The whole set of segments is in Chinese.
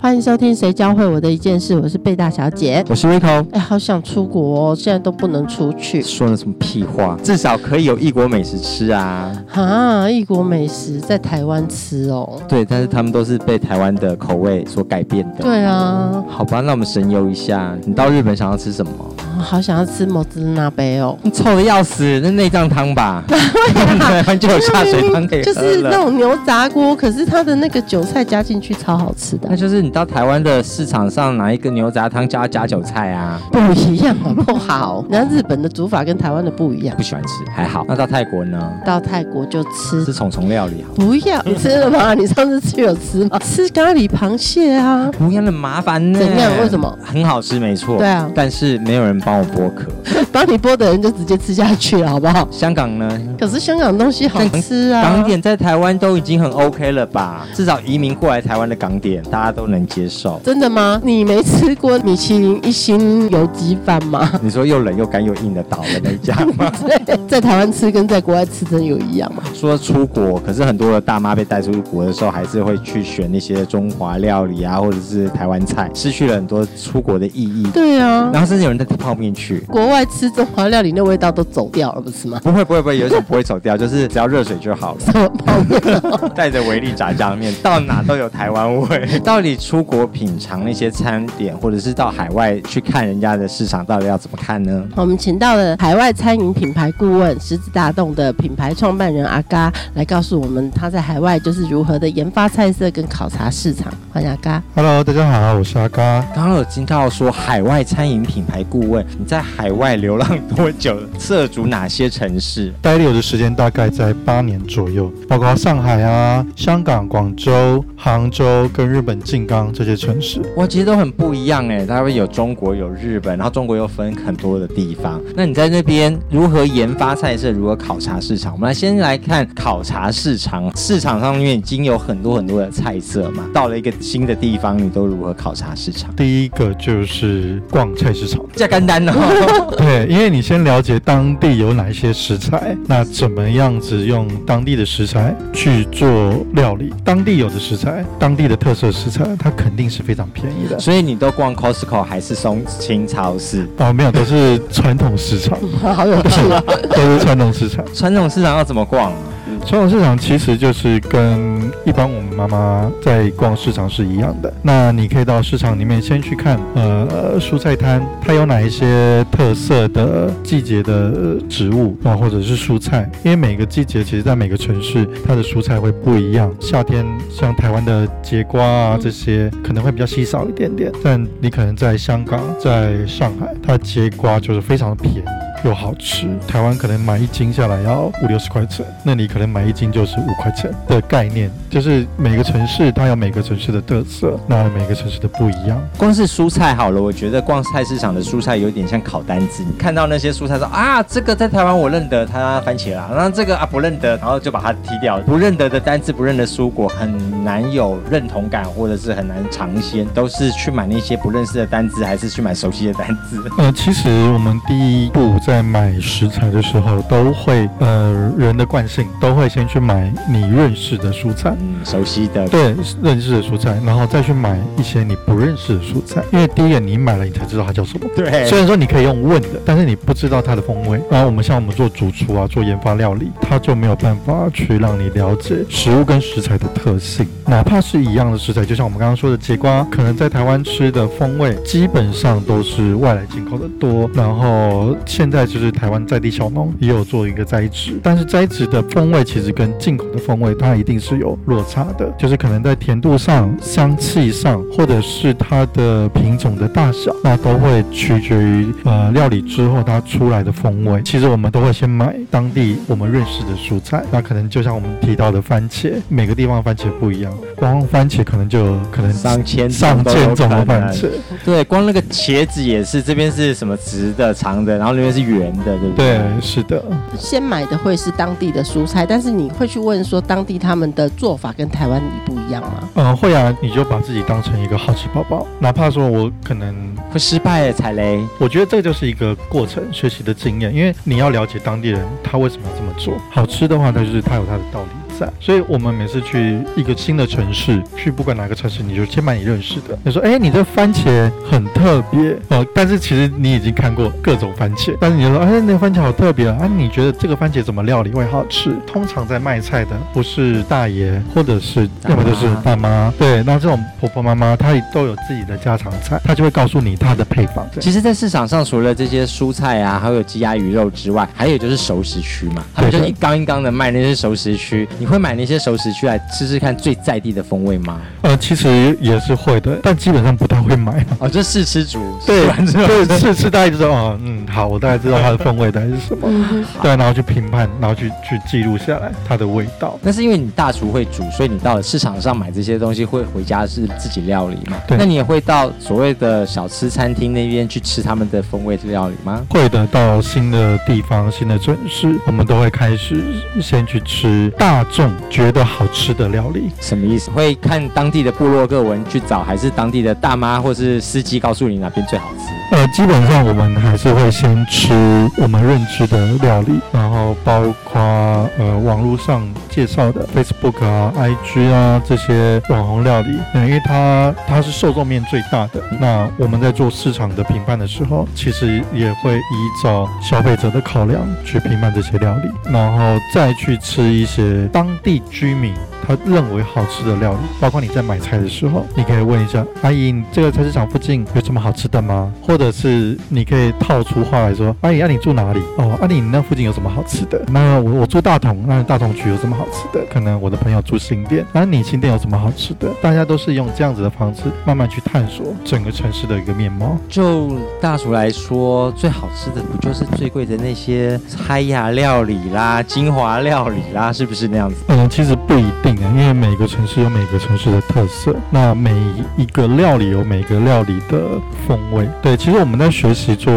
欢迎收听《谁教会我的一件事》，我是贝大小姐。我是 Rico。哎，好想出国哦，现在都不能出去。说了什么屁话？至少可以有异国美食吃啊！哈，异国美食在台湾吃哦。对，但是他们都是被台湾的口味所改变的。对啊。好吧，那我们神游一下。你到日本想要吃什么？好想要吃摩兹纳杯哦，臭的要死，那内脏汤吧？台湾 就有下水汤可以喝就是那种牛杂锅，可是它的那个韭菜加进去超好吃的。那就是你到台湾的市场上拿一个牛杂汤加加韭菜啊？不一样好不好？那日本的煮法跟台湾的不一样。不喜欢吃，还好。那到泰国呢？到泰国就吃吃虫虫料理好。不要，你吃了吗？你上次吃有吃吗？吃咖喱螃蟹啊？不要那么麻烦呢。怎样？为什么？很好吃，没错。对啊，但是没有人。帮我剥壳，帮你剥的人就直接吃下去了，好不好？香港呢？可是香港东西好吃啊！港点在台湾都已经很 OK 了吧？至少移民过来台湾的港点，大家都能接受。真的吗？你没吃过米其林一星油鸡饭吗？你说又冷又干又硬的倒的那家吗？在台湾吃跟在国外吃真有一样吗？说出国，可是很多的大妈被带出国的时候，还是会去选那些中华料理啊，或者是台湾菜，失去了很多出国的意义。对啊，然后甚至有人带泡。面去国外吃中华料理，那味道都走掉了，不是吗？不会不会不会，有一种不会走掉，就是只要热水就好了。什么泡面？带着维力炸酱面，到哪都有台湾味。到底出国品尝那些餐点，或者是到海外去看人家的市场，到底要怎么看呢？我们请到了海外餐饮品牌顾问狮子大洞的品牌创办人阿嘎来告诉我们他在海外就是如何的研发菜色跟考察市场。欢迎阿嘎。Hello，大家好，我是阿嘎。刚刚有听到说海外餐饮品牌顾问。你在海外流浪多久？涉足哪些城市？待留的时间大概在八年左右，包括上海啊、香港、广州、杭州跟日本静冈这些城市。哇，其实都很不一样哎，它会有中国有日本，然后中国又分很多的地方。那你在那边如何研发菜色？如何考察市场？我们来先来看考察市场。市场上面已经有很多很多的菜色嘛，到了一个新的地方，你都如何考察市场？第一个就是逛菜市场，加干单。对，因为你先了解当地有哪一些食材，那怎么样子用当地的食材去做料理？当地有的食材，当地的特色食材，它肯定是非常便宜的。所以你都逛 Costco 还是松青超市？哦，没有，都是传统市场。好有趣啊！都是传统市场。传统市场要怎么逛？传统市场其实就是跟一般我们妈妈在逛市场是一样的。那你可以到市场里面先去看，呃，蔬菜摊它有哪一些特色的季节的植物啊，或者是蔬菜。因为每个季节其实在每个城市它的蔬菜会不一样。夏天像台湾的节瓜啊这些可能会比较稀少一点点，但你可能在香港、在上海，它节瓜就是非常的便宜。又好吃，台湾可能买一斤下来要五六十块钱，那你可能买一斤就是五块钱的概念，就是每个城市它有每个城市的特色，那每个城市的不一样。光是蔬菜好了，我觉得逛菜市场的蔬菜有点像烤单子，你看到那些蔬菜说啊，这个在台湾我认得，它番茄啦，然后这个啊不认得，然后就把它踢掉。不认得的单字，不认得蔬果，很难有认同感，或者是很难尝鲜，都是去买那些不认识的单字，还是去买熟悉的单字？呃，其实我们第一步。在买食材的时候，都会呃人的惯性都会先去买你认识的蔬菜，嗯，熟悉的，对，认识的蔬菜，然后再去买一些你不认识的蔬菜，因为第一眼你买了，你才知道它叫什么。对，虽然说你可以用问的，但是你不知道它的风味。然后我们像我们做主厨啊，做研发料理，他就没有办法去让你了解食物跟食材的特性。哪怕是一样的食材，就像我们刚刚说的节瓜，可能在台湾吃的风味基本上都是外来进口的多，然后现在。在就是台湾在地小农也有做一个栽植，但是栽植的风味其实跟进口的风味它一定是有落差的，就是可能在甜度上、香气上，或者是它的品种的大小，那都会取决于呃料理之后它出来的风味。其实我们都会先买当地我们认识的蔬菜，那可能就像我们提到的番茄，每个地方番茄不一样，光番茄可能就可能上千上千种的番茄。对，光那个茄子也是，这边是什么直的、长的，然后那边是。原的，对不对？对，是的，先买的会是当地的蔬菜，但是你会去问说当地他们的做法跟台湾一不一样吗？嗯，会啊，你就把自己当成一个好奇宝宝，哪怕说我可能，会失败的踩雷，我觉得这就是一个过程，学习的经验，因为你要了解当地人他为什么要这么做。好吃的话，那就是他有他的道理在，所以我们每次去一个新的城市，去不管哪个城市，你就先买你认识的。你说，哎，你这番茄很特别。哦，但是其实你已经看过各种番茄，但是你就说，哎，那个番茄好特别啊，啊，你觉得这个番茄怎么料理会好吃？通常在卖菜的不是大爷，或者是要么就是大妈，对，那这种婆婆妈妈她都有自己的家常菜，她就会告诉你她的配方。其实，在市场上除了这些蔬菜啊，还有鸡鸭鱼肉之外，还有就是熟食区嘛，他们就一缸一缸的卖那些熟食区。你会买那些熟食区来吃吃看最在地的风味吗？呃，其实也是会的，但基本上不太会买。哦，就试吃组，对，对，试吃大概就说，哦，嗯，好，我大概知道它的风味大概是 什么，对，然后去评判，然后去去记录下来它的味道。那是因为你大厨会煮，所以你到了市场上买这些东西，会回家是自己料理嘛？对。那你也会到所谓的小吃餐厅那边去吃他们的风味料理吗？会的，到新的地方、新的城市，我们都会开始先去吃大众觉得好吃的料理。什么意思？会看当地的部落各文去找，还是当地的大妈或是司机告诉你哪边最好吃？呃，基本上我们还是会先吃我们认知的料理，然后包括呃网络上介绍的 Facebook 啊、IG 啊这些网红料理，因为它它是受众面最大的。那我们在做市场的评判的时候，其实也会依照消费者的考量去评判这些料理，然后再去吃一些当当地居民。他认为好吃的料理，包括你在买菜的时候，你可以问一下阿姨，你这个菜市场附近有什么好吃的吗？或者是你可以套出话来说，阿姨，那你住哪里？哦，阿姨，你那附近有什么好吃的？那我我住大同，那大同区有什么好吃的？可能我的朋友住新店，那你新店有什么好吃的？大家都是用这样子的方式慢慢去探索整个城市的一个面貌。就大厨来说，最好吃的不就是最贵的那些嗨呀料理啦、精华料理啦，是不是那样子？嗯，其实不一定。因为每个城市有每个城市的特色，那每一个料理有每个料理的风味。对，其实我们在学习做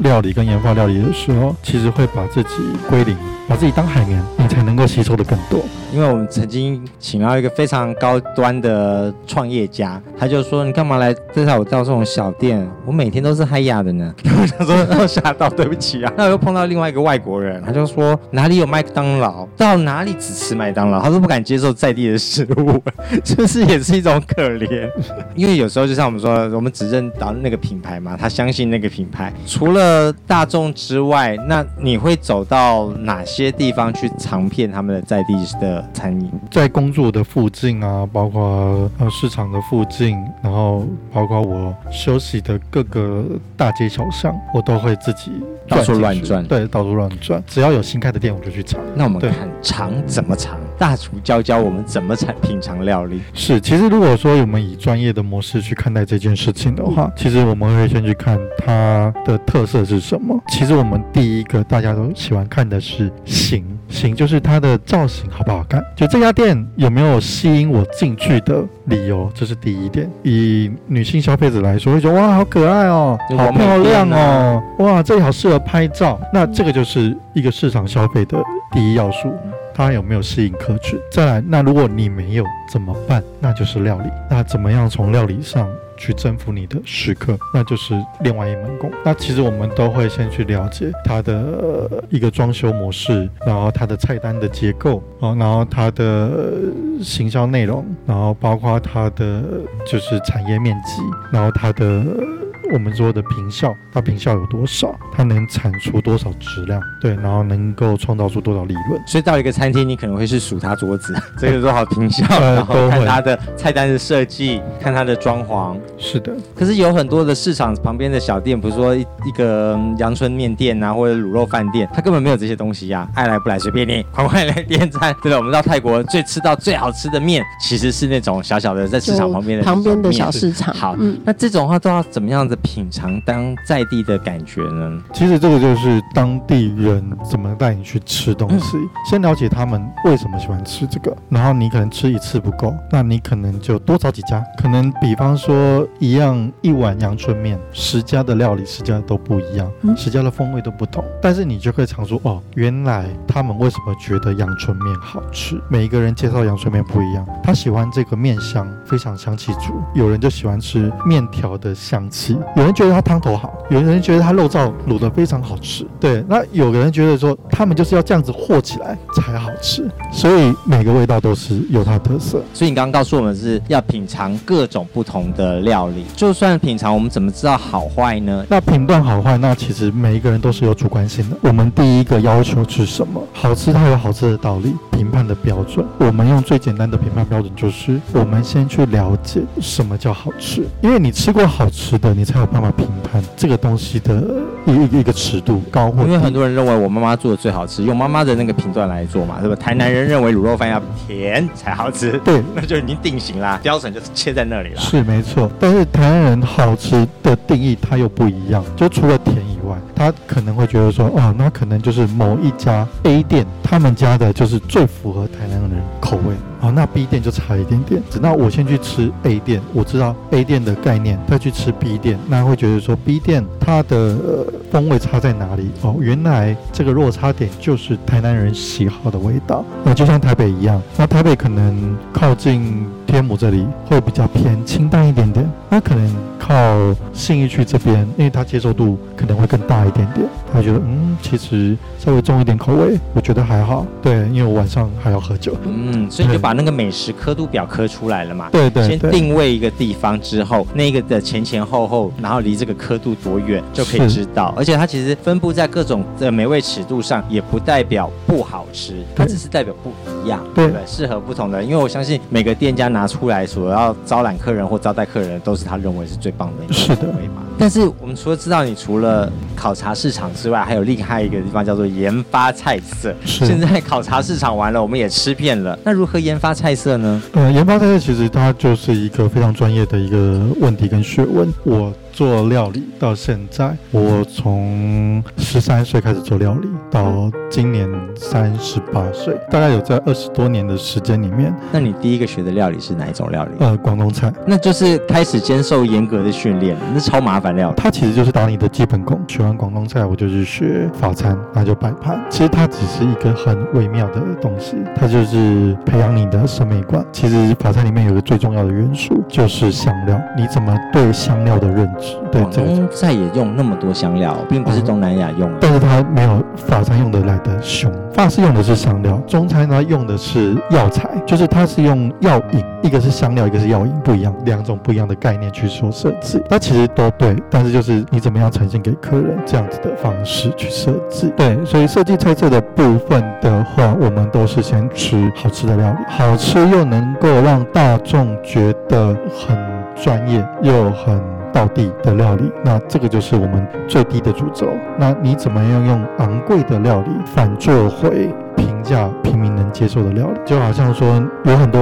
料理跟研发料理的时候，其实会把自己归零。把自己当海绵，你才能够吸收的更多。因为我们曾经请到一个非常高端的创业家，他就说：“你干嘛来介绍我到这种小店？我每天都是嗨呀的呢。”我想说吓到，对不起啊。那我又碰到另外一个外国人，他就说：“哪里有麦当劳？到哪里只吃麦当劳？”他都不敢接受在地的食物，就是也是一种可怜。因为有时候就像我们说，我们只认到那个品牌嘛，他相信那个品牌。除了大众之外，那你会走到哪些？些地方去尝遍他们的在地的餐饮，在工作的附近啊，包括呃市场的附近，然后包括我休息的各个大街小巷，我都会自己到处乱转。对，到处乱转，只要有新开的店，我就去尝。那我们看尝怎么尝，大厨教教我们怎么才品尝料理。是，其实如果说我们以专业的模式去看待这件事情的话，其实我们会先去看它的特色是什么。其实我们第一个大家都喜欢看的是。形形就是它的造型好不好看？就这家店有没有吸引我进去的理由？这是第一点。以女性消费者来说，会觉得哇，好可爱哦，好漂亮哦，哇，这里好适合拍照。那这个就是一个市场消费的第一要素。他有没有适应客群？再来，那如果你没有怎么办？那就是料理。那怎么样从料理上去征服你的食客？那就是另外一门功。那其实我们都会先去了解它的一个装修模式，然后它的菜单的结构啊，然后它的行销内容，然后包括它的就是产业面积，然后它的。我们说的平效，它平效有多少？它能产出多少质量？对，然后能够创造出多少利润？所以到一个餐厅，你可能会是数它桌子，这个多少平效，然后看它的菜单的设计，看它的装潢。是的。可是有很多的市场旁边的小店，比如说一个阳春面店啊，或者卤肉饭店，它根本没有这些东西呀，爱来不来随便你，快快来点餐。对了，我们到泰国最吃到最好吃的面，其实是那种小小的在市场旁边的旁边的小市场。好，那这种话都要怎么样子？的品尝当在地的感觉呢？其实这个就是当地人怎么带你去吃东西，先了解他们为什么喜欢吃这个，然后你可能吃一次不够，那你可能就多找几家，可能比方说一样一碗阳春面，十家的料理十家都不一样，嗯。十家的风味都不同，但是你就可以尝出哦，原来他们为什么觉得阳春面好吃，每一个人介绍阳春面不一样，他喜欢这个面香非常香气足，有人就喜欢吃面条的香气，有人觉得它汤头好，有人觉得它肉燥卤得非常好吃，对，那有个人觉得说他们就是要这样子和起来才好吃，所以每个味道都是有它的特色。所以你刚刚告诉我们是要品尝各种不同的料理，就算品尝，我们怎么知道好坏呢？那评断好坏，那其实每一个人都是有主观性的。我们第一个要求是什么？好吃它有好吃的道理，评判的标准。我们用最简单的评判标准就是，我们先去了解什么叫好吃，因为你吃过好吃的，你才有办法评判这个东西的一一个一个尺度高或低。因为很多人认为我妈妈做的最好吃，用妈妈的那个评断来做嘛，对吧？台南人认为卤肉饭要甜才好吃，对，那就已经定型啦，标准就是切在那里啦。是没错，但是台湾人好吃的定义它又不一样，就除了甜以外，他可能会觉得说，哦，那可能就是某一家 A 店，他们家的就是最符合台南人口味，哦，那 B 店就差一点点。那我先去吃 A 店，我知道 A 店的概念，再去吃 B 店，那会觉得说 B 店它的、风味差在哪里？哦，原来这个落差点就是台南人喜好的味道。那就像台北一样，那台北可能靠近天母这里会比较偏清淡一点点，那可能靠信义区这边，因为它接受度可能会更大一点点，他觉得嗯，其实稍微重一点口味，我觉得还好。对，因为我晚上还要喝酒。嗯，所以你就把那个美食刻度表刻出来了嘛。对对对。先定位一个地方之后，那个的前前后后，然后离这个刻度多远就可以知道。而且它其实分布在各种的美味尺度上，也不代表不好吃，它只是代表不一样，对不对？适合不同的人。因为我相信每个店家拿出来所要招揽客人或招待客人，都是他认为是最棒的一个是的口味嘛。但是我们除了知道你除了考察市场之外，还有另外一个地方叫做研发菜色。现在考察市场完了，我们也吃遍了，那如何研发菜色呢？呃，研发菜色其实它就是一个非常专业的一个问题跟学问。我做料理到现在，我从十三岁开始做料理，到今年三十八岁，大概有在二十多年的时间里面，那你第一个学的料理是哪一种料理？呃，广东菜。那就是开始接受严格的训练，那超麻烦料理。它其实就是打你的基本功。学完广东菜，我就去学法餐，那就摆盘。其实它只是一个很微妙的东西，它就是培养你的审美观。其实法餐里面有个最重要的元素就是香料，你怎么对香料的认知？对广这个。东菜也用那么多香料，并不是东南亚用的。但是它没有法餐用的来的凶，法式用的是香料，中餐呢用的是药材，就是它是用药引，一个是香料，一个是药引，不一样，两种不一样的概念去说设计。它其实都对，但是就是你怎么样呈现给客人这样子的方式去设计。对，所以设计菜色的部分的话，我们都是先吃好吃的料理，好吃又能够让大众觉得很专业又很。道地的料理，那这个就是我们最低的主轴。那你怎么样用昂贵的料理反做回平价平民能接受的料理？就好像说有很多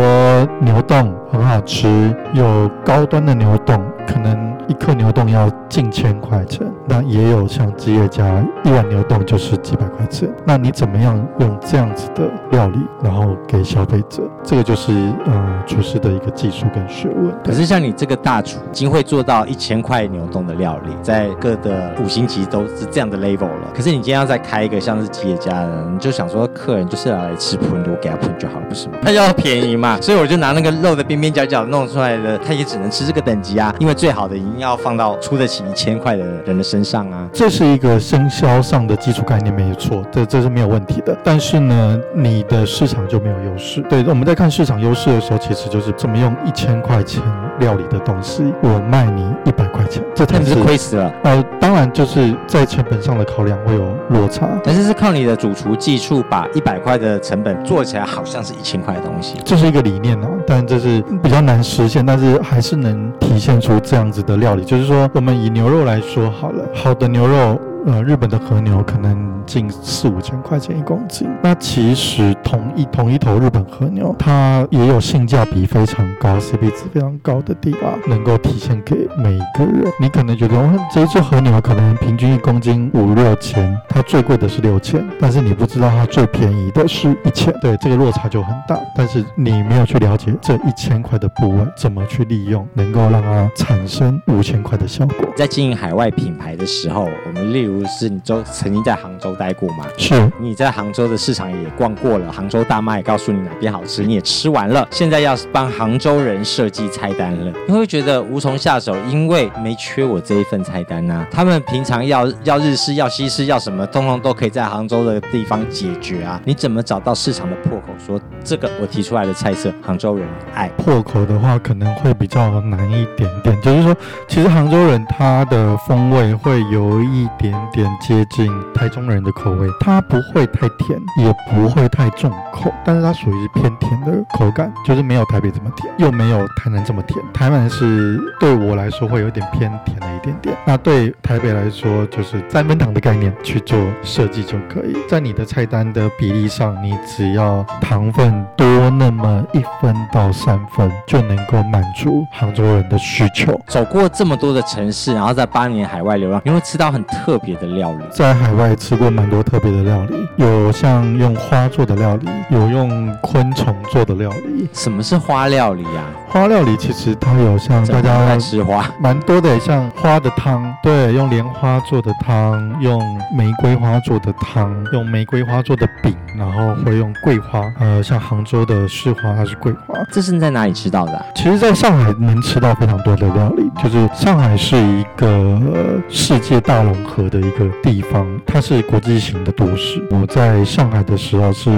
牛洞很好吃，有高端的牛洞，可能一克牛冻要近千块钱。那也有像吉野家一碗牛冻就是几百块钱。那你怎么样用这样子的料理，然后给消费者？这个就是呃厨师的一个技术跟学问。可是像你这个大厨，已经会做到一千块牛冻的料理，在各的五星级都是这样的 level 了。可是你今天要再开一个像是吉野家的，你就想说客人就是要来吃喷，我给他喷就好了，不是吗？他要便宜嘛，所以我就拿那个肉的边边角角弄出来的，他也只能吃这个等级啊，因为最好的营养要放到出得起一千块的人的身上啊。这是一个生肖上的基础概念，没错，这这是没有问题的。但是呢，你的市场就没有优势。对，我们在看市场优势的时候，其实就是怎么用一千块钱料理的东西，我卖你一百块钱，这才是亏死了？呃，当然就是在成本上的考量会有落差。但是是靠你的主厨技术，把一百块的成本做起来，好像是一千块的东西。这是一个理念啊，但这是比较难实现，但是还是能体现出这样子的料理。就是说，我们以牛肉来说好了，好的牛肉。呃，日本的和牛可能近四五千块钱一公斤。那其实同一同一头日本和牛，它也有性价比非常高、CP 值非常高的地方，能够体现给每一个人。你可能觉得，哦，这一只和牛可能平均一公斤五六千，它最贵的是六千，但是你不知道它最便宜的是一千，对，这个落差就很大。但是你没有去了解这一千块的部位怎么去利用，能够让它产生五千块的效果。在经营海外品牌的时候，我们例如是你都曾经在杭州待过吗？是你在杭州的市场也逛过了，杭州大妈也告诉你哪边好吃，你也吃完了。现在要帮杭州人设计菜单了，你会觉得无从下手，因为没缺我这一份菜单呐、他们平常要要日式、要西式、要什么，通通都可以在杭州的地方解决啊。你怎么找到市场的破口？说这个我提出来的菜色，杭州人爱。破口的话，可能会比较难一点点。就是说，其实杭州人他的风味会有一点点接近台中人的口味，它不会太甜，也不会太重口，但是它属于偏甜的口感，就是没有台北这么甜，又没有台南这么甜。台南是对我来说会有点偏甜了一点点，那对台北来说就是三分糖的概念去做设计就可以。在你的菜单的比例上，你只要糖分多那么一分到三分，就能够满足杭州人的需求。走过这么多的城市，然后在八年海外流浪，你会吃到很特别的料理。在海外吃过蛮多特别的料理，有像用花做的料理，有用昆虫做的料理。什么是花料理啊？花料理其实它有像大怎么爱家吃花？蛮多的，像花的汤，对，用莲花做的汤，用玫瑰花做的汤，用玫瑰花做的饼，然后会用桂花，呃，像杭州的市花它是桂花。这是你在哪里吃到的啊、其实，在上海能吃到非常多的料理，就是上海是一个呃世界大融合的一个地方，它是国际型的都市。我在上海的时候，是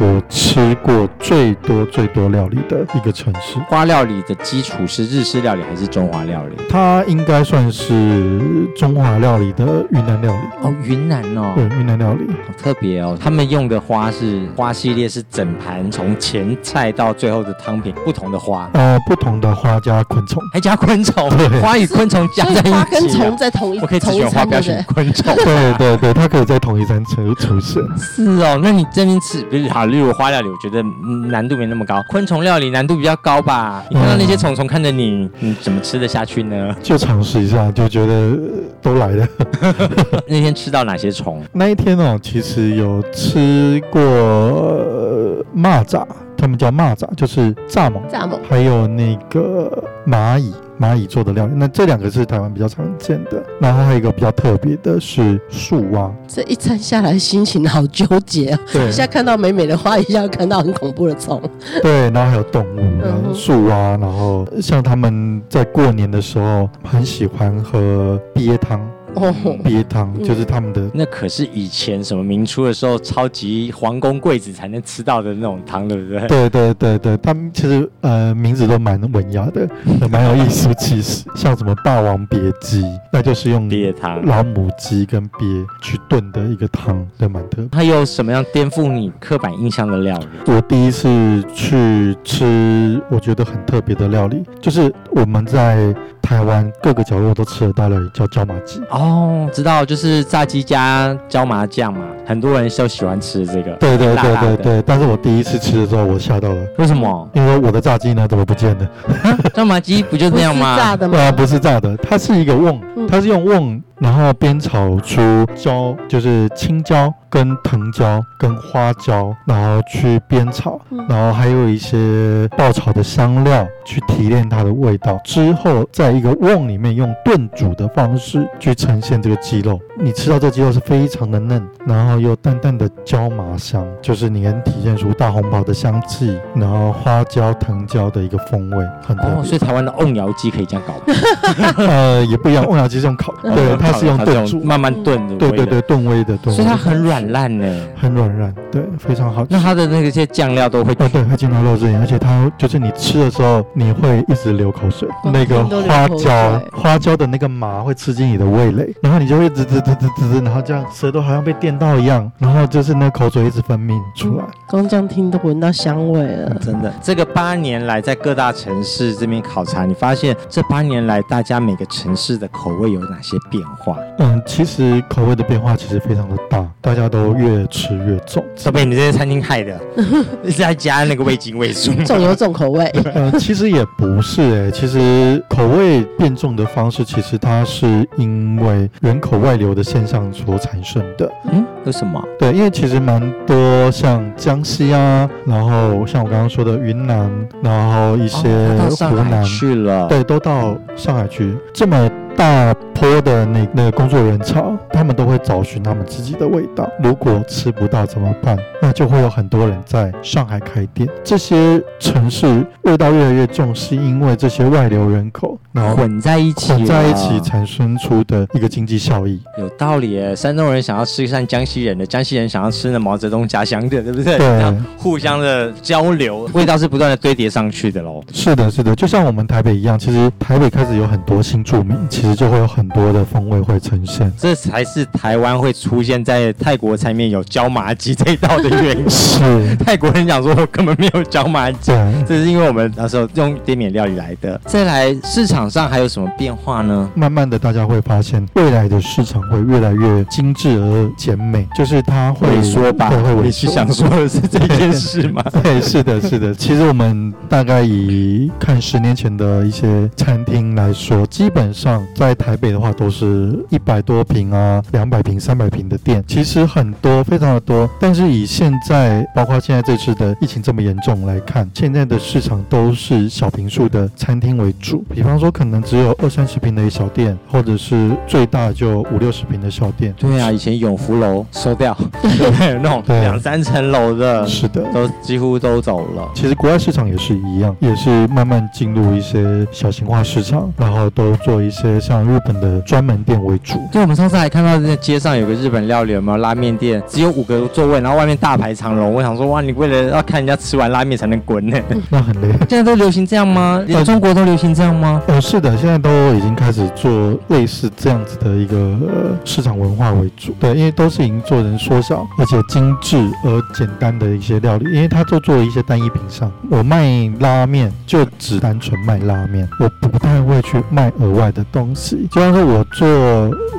我吃过最多最多料理的一个城市。花料理的基础是日式料理还是中华料理？它应该算是中华料理的云南料理，哦，云南哦，对，云南料理。好特别哦。他们用的花是花系列，是整盘从前菜到最后的汤品不同的花，呃，不同的花加昆虫。还加昆虫对，花与昆虫加在一起、啊。花跟虫在同一我可以只选花，不要选？昆虫。对对对，它可以在同一餐出出现。是哦，那你这边吃，不是好，例如花料理，我觉得嗯难度没那么高。昆虫料理难度比较高吧？你看到那些虫虫看着你，你怎么吃得下去呢？就尝试一下，就觉得呃都来了。那天吃到哪些虫？那一天哦，其实有吃过呃蚂蚱，他们叫蚂蚱，就是蚱蜢，蚱蜢还有那个蚂蚁，蚂蚁做的料理。那这两个是台湾比较常见的。然后还有一个比较特别的是树蛙，这一餐下来心情好纠结啊，对一下看到美美的花，一下看到很恐怖的虫。对，然后还有动物，树蛙，然后像他们在过年的时候很喜欢喝鳖汤，哦，鳖汤嗯就是他们的那可是以前什么明初的时候，超级皇宫贵子才能吃到的那种汤，对不对？对对对对，他们其实呃名字都蛮文雅的，也 蛮有艺术气息，像什么霸王别姬，那就是用鳖汤。老母鸡跟鳖去炖的一个汤，对，蛮特别。它有什么样颠覆你刻板印象的料理？我第一次去吃，我觉得很特别的料理，就是我们在台湾各个角落都吃得到的，叫椒麻鸡。哦，知道，就是炸鸡加椒麻酱嘛，很多人都喜欢吃这个。对对对对对，但是我第一次吃的时候，我吓到了，为什么？因为我的炸鸡呢怎么不见了？椒麻鸡不就这样吗？炸的吗？呃，不是炸的，它是一个瓮，嗯它是用瓮，然后煸炒出椒，就是青椒跟藤椒跟花椒，然后去煸炒，嗯然后还有一些爆炒的香料去提炼它的味道，之后在一个瓮里面用炖煮的方式去呈现这个鸡肉。你吃到这鸡肉是非常的嫩，然后又淡淡的椒麻香，就是你能体现出大红袍的香气，然后花椒、藤椒的一个风味，很特别。哦，所以台湾的瓮窑鸡可以这样搞吗？呃，也不一样，瓮窑鸡是用烤，对，它是用它炖煮，慢慢炖的。对对对，，炖味的，炖所以它很软烂呢。很软烂，对，非常好吃。那它的那个些酱料都会哦，对，会进到肉质里，而且它就是你吃的时候，你会一直流口水，哦那个花椒，花椒的那个麻会刺激你的味蕾，然后你就会滋滋滋滋滋滋，然后这样舌头好像被电到一样，然后就是那口水一直分泌出来。光这样听都闻到香味了。真的，这个八年来在各大城市这边考察，你发现这八年来大家每个城市的口味有哪些变化？化？嗯，其实口味的变化其实非常的大，大家都越吃越重。都被你这些餐厅害的，一 直在加那个味精味素。重油重口味，呃，其实也不是诶、其实口味变重的方式，其实它是因为人口外流的现象所产生的。嗯，为什么？对，因为其实蛮多像江西啊，然后像我刚刚说的云南，然后一些湖南，去了。，对，都到上海去。这么大坡的那那个工作人潮，他们都会找寻他们自己的味道。如果吃不到怎么办？那就会有很多人在上海开店。这些城市味道越来越重，是因为这些外流人口，然后混在一起，混在一起。产生出的一个经济效益。有道理耶，山东人想要吃像江西人的，江西人想要吃那毛泽东家乡的，对不对？对互相的交流，味道是不断的堆叠上去的喽。是的，是的，就像我们台北一样，其实台北开始有很多新住民，其实就会有很多的风味会呈现。这才是台湾会出现在泰国菜面有椒麻鸡这一道的原因。是，泰国人讲说根本没有椒麻鸡，对。这是因为我们那时候用滇缅料理来的。再来，市场上还有什么变化呢？慢慢的，大家会发现未来的市场会越来越精致而简美，就是它会萎缩吧？对，会你萎想说的是这件事吗？对，是的，是的。其实我们大概以看十年前的一些餐厅来说，基本上在台北的话都是一百多平啊、两百平、三百平的店，其实很多，非常的多。但是以现在，包括现在这次的疫情这么严重来看，现在的市场都是小平数的餐厅为主。比方说，可能只有二三十平的一小店，或者是最大就五六十平的小店。对啊，以前永福楼收掉，对不对？那种对两三层楼的是的。都几乎都走了。其实国外市场也是一样，也是慢慢进入一些小型化市场，然后都做一些像日本的专门店为主。对我们上次还看到在街上有个日本料理，有没有拉面店？只有五个座位，然后外面大排长龙。我想说，哇，你为了要看人家吃完拉面才能滚呢？那很累。现在都流行这样吗？连中国都流行这样吗？呃，是的，现在都已经开始做类似这样子的一个、呃、市场文化为主。对，因为都是已经做人缩小而且精致而简单的一些料理，因为它都做了一些单一品上。我卖拉面就只单纯卖拉面，我不太会去卖额外的东西。就像是我做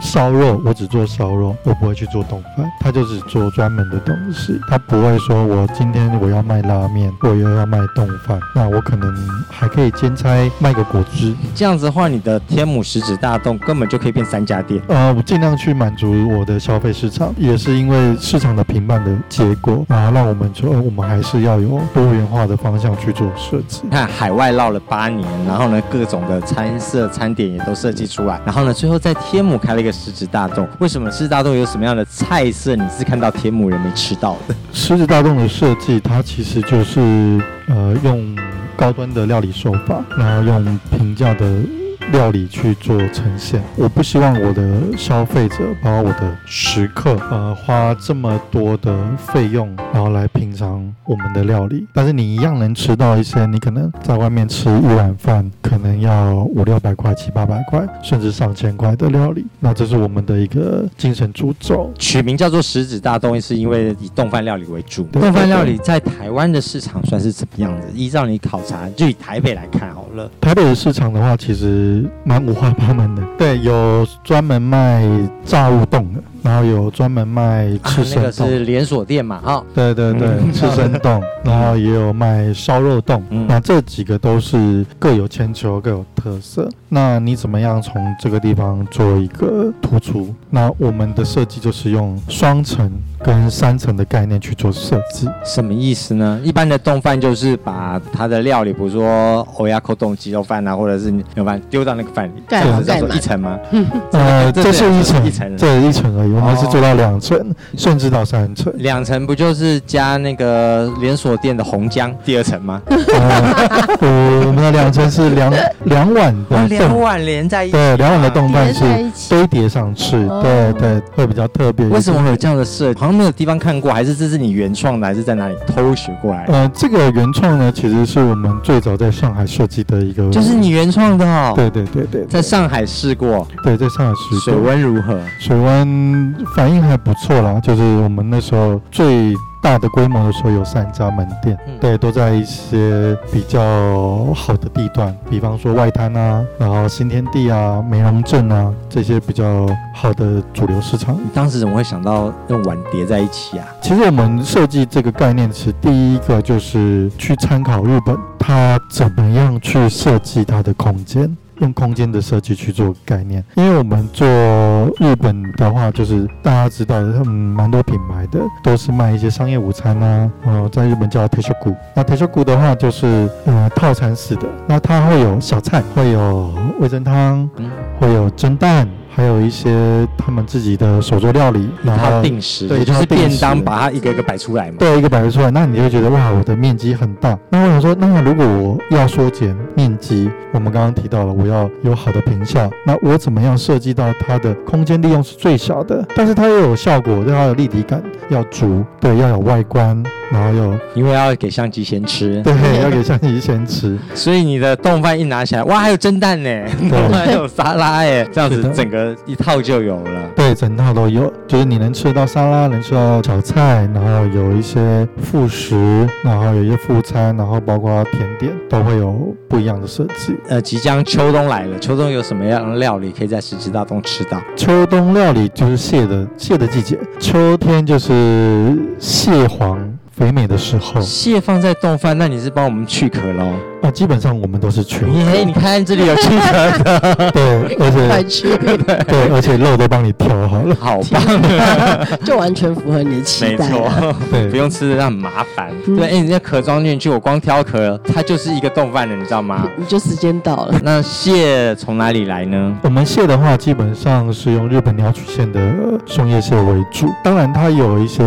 烧肉，我只做烧肉，我不会去做冻饭，他就只做专门的东西，他不会说我今天我要卖拉面，我又要卖冻饭，那我可能还可以兼差卖个果汁。这样子的话，你的天母食指大动根本就可以变三家店。呃，我尽量去满足我的消费市场，也是因为市场的平判的结果，然后让我们说，呃我们还是要有多元化的方向去做设计。你看海外绕了八年，然后呢，各种的餐色、餐点也都设计出来，然后呢，最后在天母开了一个狮子大洞。为什么狮子大洞有什么样的菜色你是看到天母人没吃到的？狮子大洞的设计，它其实就是呃用高端的料理手法，然后用平价的料理去做呈现。我不希望我的消费者，包括我的食客，呃，花这么多的费用，然后来品尝我们的料理。但是你一样能吃到一些你可能在外面吃一碗饭，可能要五六百块、七八百块，甚至上千块的料理。那这是我们的一个精神主轴。取名叫做食指大动，是因为以冻饭料理为主。对冻饭料理在台湾的市场算是怎么样的？依照你考察，就以台北来看好了。台北的市场的话，其实蛮五花八门的。对，有专门卖炸物洞的，然后有专门卖啊刺，那个。是连锁店嘛，哈、对对对，嗯刺身冻，然后也有卖烧肉冻，嗯那这几个都是各有千秋，各有特色。那你怎么样从这个地方做一个突出？那我们的设计就是用双层跟三层的概念去做设计。什么意思呢？一般的冻饭就是把它的料理，比如说欧亚扣冻鸡肉饭啊，或者是牛饭丢到那个饭里，这叫做一层吗？呃，这这是一层，一层这一层而已，我们是哦做到两层，甚至到三层。两层不就是加那个连锁店的红姜第二层吗？呃，我我们的两层是两两碗，的冻，两碗连在一起，对，两碗的冻饭是堆叠上去，哦对对，会比较特别。为什么会有这样的设计？好像没有地方看过，还是这是你原创的，还是在哪里偷学过来的？呃，这个原创呢，其实是我们最早在上海设计的一个，就是你原创的哦。，对对对对，在上海试过，对在上海试过水温如何？水温反应还不错啦，就是我们那时候最大的规模的时候有三家门店，嗯对，都在一些比较好的地段，比方说外滩啊，然后新天地啊、梅龙镇啊这些比较好的主流市场。你当时怎么会想到用碗叠在一起啊？其实我们设计这个概念，是第一个就是去参考日本，它怎么样去设计它的空间。用空间的设计去做概念，因为我们做日本的话，就是大家知道的，他们蛮多品牌的都是卖一些商业午餐啊，呃，在日本叫 t e s h o k u 那 t e s h o k u 的话就是呃套餐式的，那它会有小菜，会有味噌汤，嗯，会有蒸蛋，还有一些他们自己的手作料理，然后定时，对就是便当，把它一个一个摆出来嘛。对，一个摆出来，那你就会觉得哇，我的面积很大。那我想说，那如果我要缩减面积，我们刚刚提到了，我要有好的平效，那我怎么样设计到它的空间利用是最小的，但是它又有效果，对它有立体感，要足，对，要有外观，然后又因为要给相机先吃，对，要给相机先吃，所以你的冻饭一拿起来，哇，还有蒸蛋呢，还有沙拉哎，这样子整个一套就有了。对，整套都有，就是你能吃到沙拉，能吃到炒菜，然后有一些副食，然后有一些副餐，然后包括甜点，都会有不一样的设计。呃，即将秋冬来了，秋冬有什么样的料理可以在十之大东吃到？秋冬料理就是蟹的蟹的季节，秋天就是蟹黄肥美的时候蟹放在冻饭，那你是帮我们去壳喽？啊，基本上我们都是全，耶，你看这里有去壳的，对，而且 快去，对，而且肉都帮你挑好了，好棒，就完全符合你的期待没。错，对不，用吃的那很麻烦。嗯对，哎，人家壳装进去，我光挑壳，它就是一个冻饭了，你知道吗？你就时间到了，那蟹从哪里来呢？我们蟹的话，基本上是用日本鸟取县的松叶蟹为主，当然它有一些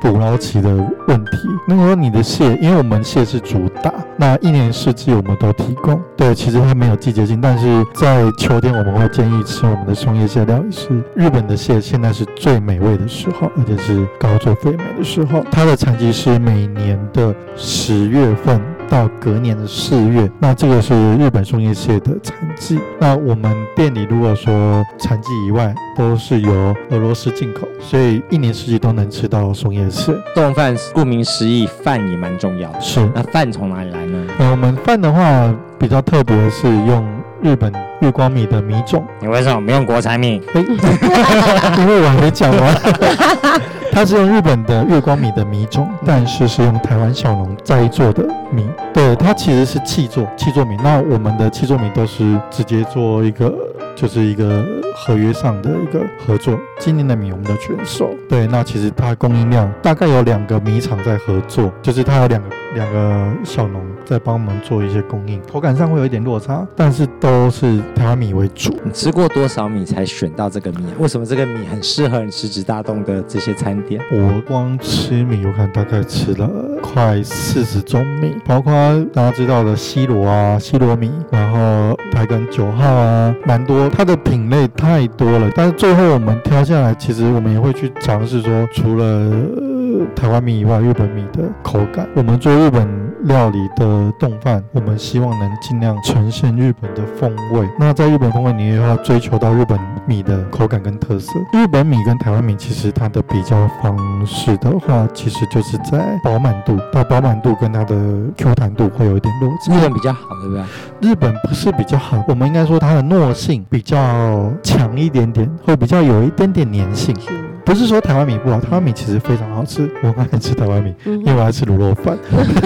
捕捞期的问题。如果说你的蟹，因为我们蟹是主打，那一年四季我们都提供。对，其实它没有季节性，但是在秋天我们会建议吃我们的松叶蟹料理是日本的蟹，现在是最美味的时候，而且是高最肥美的时候。它的产期是每年的十月份。到隔年的四月，那这个是日本松叶蟹的产季。那我们店里如果说产季以外都是由俄罗斯进口，所以一年四季都能吃到松叶蟹。冻饭顾名思义，饭也蛮重要的。是，那饭从哪里来呢？那我们饭的话比较特别的是用日本月光米的米种，你为什么不用国产米？哎，因为我还没讲完。它是用日本的月光米的米种，但是是用台湾小农栽做的米。对，它其实是气做气做米。那我们的气做米都是直接做一个，就是一个合约上的一个合作。今年的米我们都全收。对，那其实它供应量大概有两个米厂在合作，就是它有两个两个小农在帮我们做一些供应，口感上会有一点落差，但是都是台湾米为主。你吃过多少米才选到这个米？为什么这个米很适合你食指大动的这些餐点？我光吃米，我看大概吃了快四十种米，包括大家知道的西罗啊、西罗米，然后台根九号啊，蛮多，它的品类太多了。但是最后我们挑下来，其实我们也会去尝试说，除了呃台湾米以外，日本米的口感。我们做日本料理的冻饭，我们希望能尽量呈现日本的风味。那在日本风味，你也要追求到日本米的口感跟特色。日本米跟台湾米其实它的比较方式的话，其实就是在饱满度，它饱满度跟它的 Q 弹度会有一点落差。日本比较好，对不对？日本不是比较好，我们应该说它的糯性比较强一点点，会比较有一点点粘性。不是说台湾米不好，台湾米其实非常好吃，我很爱吃台湾米，嗯因为我要吃卤肉饭。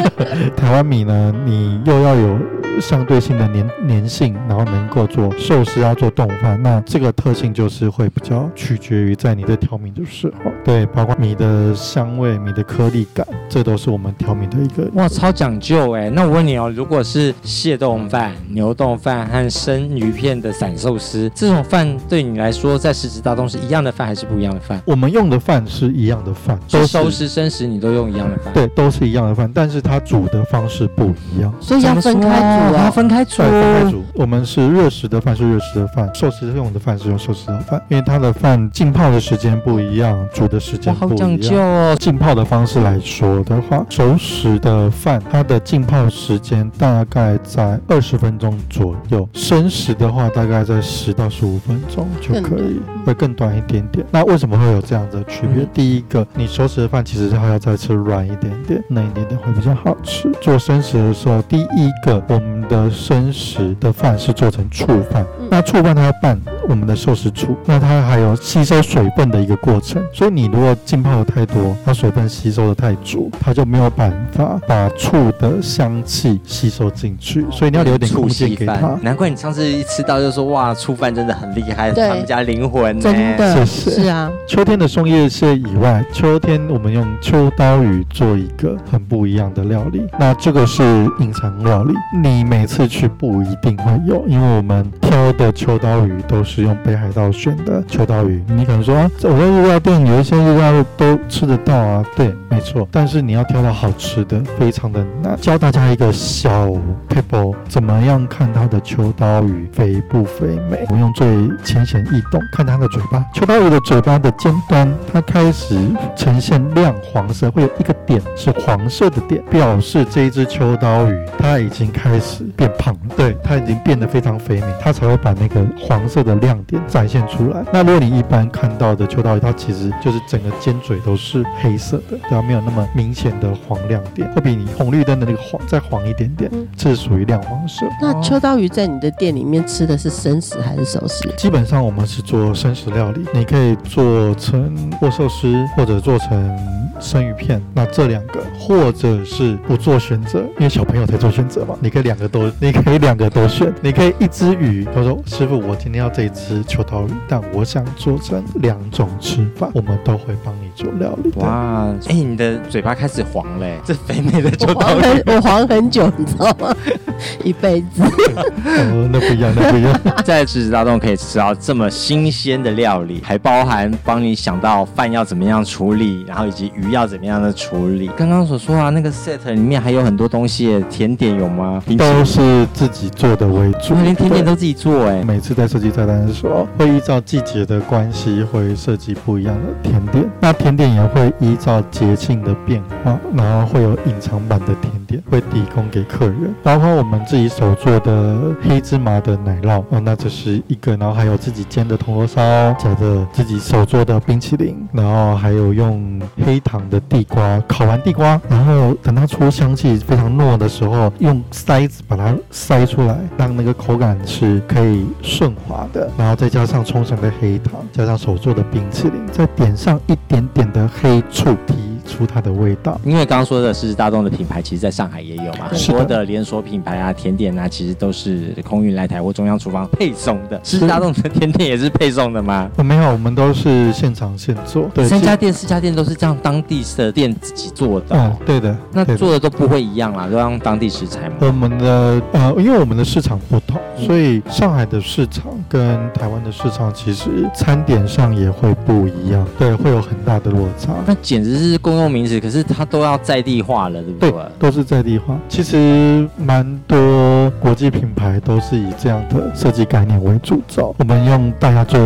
台湾米呢，你又要有相对性的粘粘性，然后能够做寿司要做冻饭，那这个特性就是会比较取决于在你在调米的时候，对，包括米的香味、米的颗粒感，这都是我们调米的一个哇，超讲究哎！那我问你哦，如果是蟹冻饭、牛冻饭和生鱼片的散寿司，这种饭对你来说，在食指大东是一样的饭还是不一样的饭？我们用的饭是一样的饭，都是熟食、生食，你都用一样的饭？对，都是一样的饭，但是它煮的方式不一样。所以要分开煮哦，它哦。分开煮对，分开煮。我们是热食的饭是热食的饭，寿司用的饭是用寿司的饭，因为它的饭浸泡的时间不一样，煮的时，间不好讲究一样。哦。浸泡的方式来说的话，熟食的饭它的浸泡时间大概在二十分钟左右，生食的话大概在十到十五分钟就可以，会更短一点点。那为什么会有这样的区别？嗯。第一个，你熟食的饭其实还要再吃软一点点，嫩一点点会比较好吃。做生食的时候，第一个我们的生食的饭是做成醋饭，嗯。那醋饭它要拌我们的寿司醋，那它还有吸收水分的一个过程，所以你如果浸泡的太多，它水分吸收的太足，它就没有办法把醋的香气吸收进去，所以你要留点空醋间给它，。难怪你上次一吃到就说哇，醋饭真的很厉害，对。他们家灵魂呢。真的。谢谢是啊，秋天的松叶蟹以外，秋天我们用秋刀鱼做一个很不一样的料理。那这个是隐藏料理，你每次去不一定会有，因为我们挑的秋刀鱼都是用北海道选的秋刀鱼。你可能说，我在日料店有一些日料都吃得到啊，对，没错。但是你要挑到好吃的，非常的难。教大家一个小 p a p e 怎么样看它的秋刀鱼肥不肥美？我用最浅显易懂看它的嘴巴。秋刀鱼的嘴巴的尖端，它开始呈现亮黄色，会有一个点是黄色的点，表示这一只秋刀鱼它已经开始变胖了。对，它已经变得非常肥美，它才会把那个黄色的亮点展现出来。那如果你一般看到的秋刀鱼，它其实就是整个尖嘴都是黑色的，对啊，没有那么明显的黄亮点，会比你红绿灯的那个黄再黄一点点嗯，这是属于亮黄色。那秋刀鱼在你的店里面吃的是生食还是熟食？基本上我们是做生食料理，你可以做成握寿司，或者做成生鱼片。那这两个，或者是不做选择，因为小朋友才做选择嘛。你可以两个都，你可以两个都选。你可以一只鱼，他说师傅，我今天要这一只秋刀鱼，但我想做成两种吃法，我们都会帮你做料理。哇，哎、你的嘴巴开始黄嘞，这肥美的秋刀鱼黄很，我黄很久，你知道吗？一辈子。哦，那不一样，那不一样。在吃食大洞可以吃到这么新鲜的料理，还包含帮你想到饭要怎么样处理，然后以及鱼要怎么样的处理。刚刚所说啊，那个 set 里面还有很多东西，甜点有吗？都，是自己做的为主哇，，连甜点都自己做哎。每次在设计菜单的时候，会依照季节的关系，会设计不一样的甜点。那甜点也会依照节庆的变化，然后会有隐藏版的甜点会提供给客人，包括我们自己手做的黑芝麻的奶酪哦，那这是一个，然后还有自己煎的铜锣烧，夹着自己手做的冰淇淋，然后还有用黑糖的地瓜烤完地瓜，然后等它出香气非常糯的时候，用筛子把它筛出来，让那个口感是可以顺滑的，然后再加上冲绳的黑糖，加上手做的冰淇淋，再点上一点点的黑醋，提出它的味道。因为刚刚说的狮子大众的品牌，其实在上海也有嘛，很多的连锁品牌啊、甜点啊，其实都是空运来台或中央厨房配送的。狮子大众的甜点也是配送的吗？我没有，我们都是现场现做。对，三家店、四家店都是这样，当地的店自己做的嗯哦、，对的，那做的都不会一样啦，都要用当地食材嘛。我们的呃，因为我们的市场不同，嗯所以上海的市场跟台湾的市场其实餐点上也会不一样，对，会有很大的落差。那简直是公用名词，可是它都要在地化了，对不对对？，都是在地化。其实蛮多国际品牌都是以这样的设计概念为主轴。我们用大家最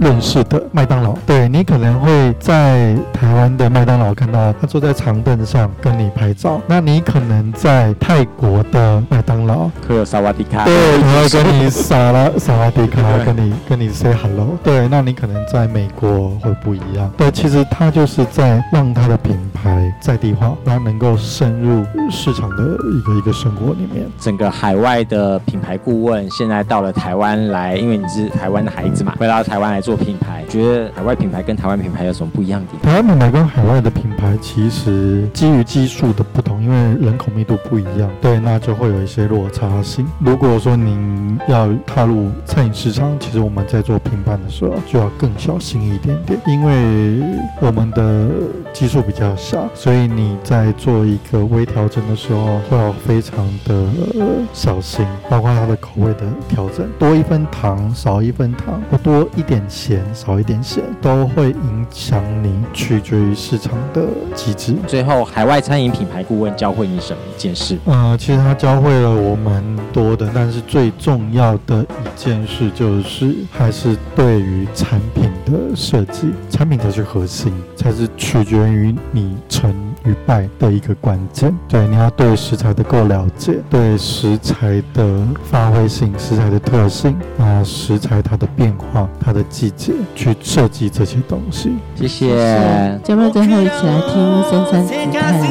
认识的麦当劳，对你可能会在台湾的麦当劳看到他坐在长凳上跟你拍照，那你可能在泰国的麦当劳可有萨瓦迪卡，对，他会跟你撒拉萨瓦迪卡，跟你跟你 say hello。对，那你可能在美国会不一样。对，其实他就是在让他的品牌在地化，让它能够深入市场的一个一个生活里面。整个海外的品牌顾问现在到了台湾来，因为你是台湾的孩子嘛，回到台湾来做品牌，觉得海外品牌跟台湾品牌有什么不一样的地方？台湾品牌跟海外的品牌其实基于基数的不同，因为人口密度不一样，对，那就会有一些落差性。如果说您要踏入餐饮市场，其实我们在做评判的时候就要更小心一点点，因为我们的基数比较小，所以你在做一个微调整的时候会要非常的、呃小心，包括它的口味的调整，多一分糖，少一分糖，或多一点咸，少一点咸，都会影响你，取决于市场的机制。最后，海外餐饮品牌顾问教会你什么一件事？呃，其实他教会了我蛮多的，但是最重要的一件事就是还是对于产品的设计，产品才是核心，才是取决于你成与败的一个关键。对，你要对食材的够了解，对食材的发挥性、食材的特性啊，食材它的变化、它的季节，去设计这些东西。谢谢。节目最后一起来听深山紫太郎的《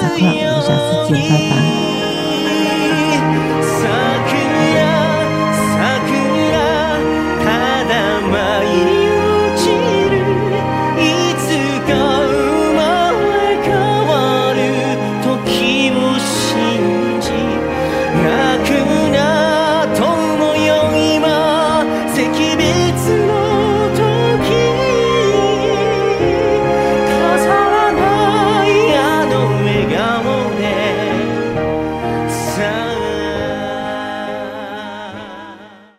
撒快》，我们下次见，拜拜。